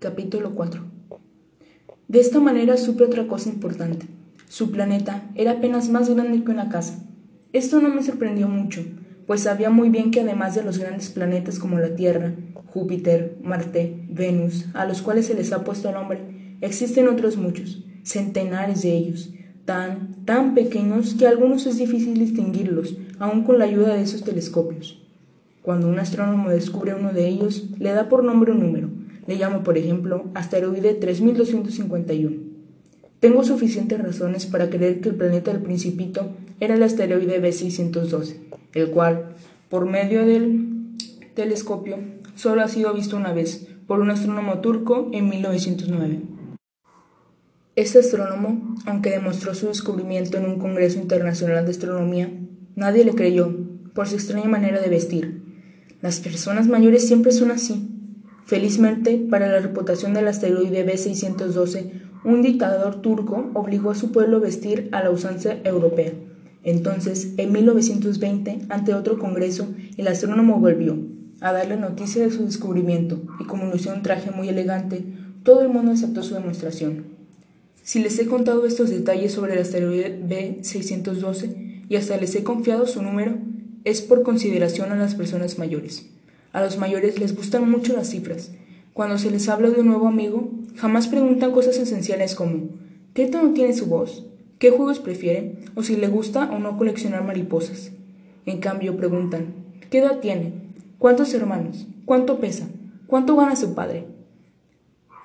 Capítulo 4 De esta manera supe otra cosa importante. Su planeta era apenas más grande que una casa. Esto no me sorprendió mucho, pues sabía muy bien que además de los grandes planetas como la Tierra, Júpiter, Marte, Venus, a los cuales se les ha puesto nombre, existen otros muchos, centenares de ellos, tan, tan pequeños que a algunos es difícil distinguirlos, aun con la ayuda de esos telescopios. Cuando un astrónomo descubre uno de ellos, le da por nombre un número. Le llamo, por ejemplo, asteroide 3251. Tengo suficientes razones para creer que el planeta del Principito era el asteroide B612, el cual, por medio del telescopio, solo ha sido visto una vez por un astrónomo turco en 1909. Este astrónomo, aunque demostró su descubrimiento en un Congreso Internacional de Astronomía, nadie le creyó por su extraña manera de vestir. Las personas mayores siempre son así. Felizmente, para la reputación del asteroide B612, un dictador turco obligó a su pueblo a vestir a la usanza europea. Entonces, en 1920, ante otro congreso, el astrónomo volvió, a darle noticia de su descubrimiento, y como lució un traje muy elegante, todo el mundo aceptó su demostración. Si les he contado estos detalles sobre el asteroide B612 y hasta les he confiado su número, es por consideración a las personas mayores. A los mayores les gustan mucho las cifras. Cuando se les habla de un nuevo amigo, jamás preguntan cosas esenciales como ¿qué tono tiene su voz? ¿Qué juegos prefiere? o si le gusta o no coleccionar mariposas. En cambio, preguntan ¿qué edad tiene? ¿Cuántos hermanos? ¿Cuánto pesa? ¿Cuánto gana su padre?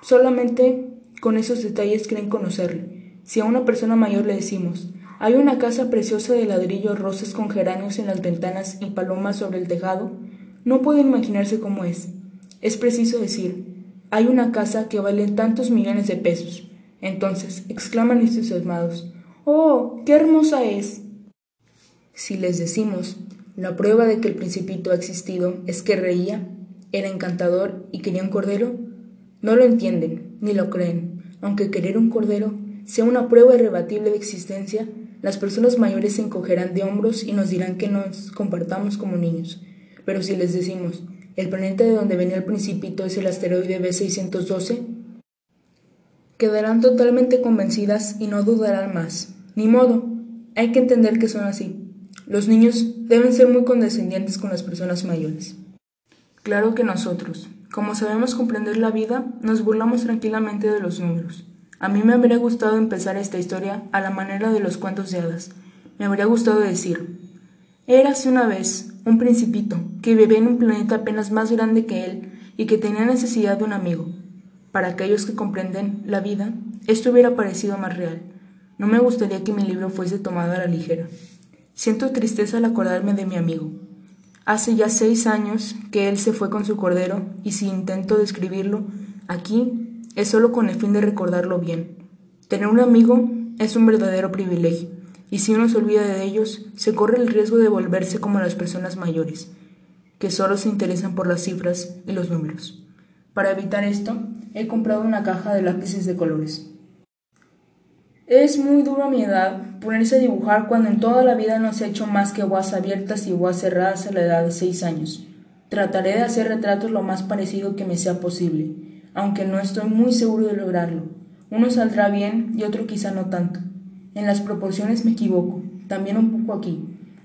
Solamente con esos detalles creen conocerle. Si a una persona mayor le decimos, hay una casa preciosa de ladrillo, rosas con geranios en las ventanas y palomas sobre el tejado, no pueden imaginarse cómo es. Es preciso decir, hay una casa que vale tantos millones de pesos. Entonces, exclaman entusiasmados, ¡Oh, qué hermosa es! Si les decimos, la prueba de que el principito ha existido es que reía, era encantador y quería un cordero. No lo entienden, ni lo creen, aunque querer un cordero sea una prueba irrebatible de existencia, las personas mayores se encogerán de hombros y nos dirán que nos comportamos como niños. Pero si les decimos, el planeta de donde venía el principito es el asteroide B612, quedarán totalmente convencidas y no dudarán más. Ni modo, hay que entender que son así. Los niños deben ser muy condescendientes con las personas mayores. Claro que nosotros, como sabemos comprender la vida, nos burlamos tranquilamente de los números. A mí me habría gustado empezar esta historia a la manera de los cuentos de hadas. Me habría gustado decir, érase una vez un principito que vivía en un planeta apenas más grande que él y que tenía necesidad de un amigo. Para aquellos que comprenden la vida, esto hubiera parecido más real. No me gustaría que mi libro fuese tomado a la ligera. Siento tristeza al acordarme de mi amigo. Hace ya seis años que él se fue con su cordero y si intento describirlo, aquí es solo con el fin de recordarlo bien. Tener un amigo es un verdadero privilegio, y si uno se olvida de ellos, se corre el riesgo de volverse como las personas mayores, que solo se interesan por las cifras y los números. Para evitar esto, he comprado una caja de lápices de colores. Es muy duro a mi edad ponerse a dibujar cuando en toda la vida no se hecho más que guas abiertas y guas cerradas a la edad de seis años. Trataré de hacer retratos lo más parecido que me sea posible, aunque no estoy muy seguro de lograrlo. Uno saldrá bien y otro quizá no tanto. En las proporciones me equivoco, también un poco aquí.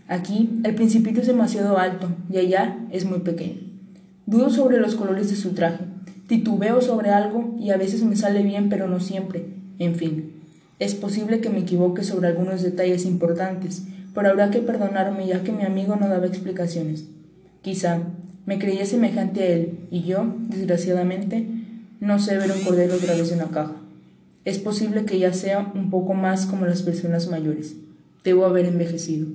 Aquí el principito es demasiado alto y allá es muy pequeño. Dudo sobre los colores de su traje, titubeo sobre algo y a veces me sale bien pero no siempre. En fin, es posible que me equivoque sobre algunos detalles importantes, pero habrá que perdonarme ya que mi amigo no daba explicaciones. Quizá me creía semejante a él, y yo, desgraciadamente, no sé ver un cordero otra vez en la caja. Es posible que ya sea un poco más como las personas mayores. Debo haber envejecido.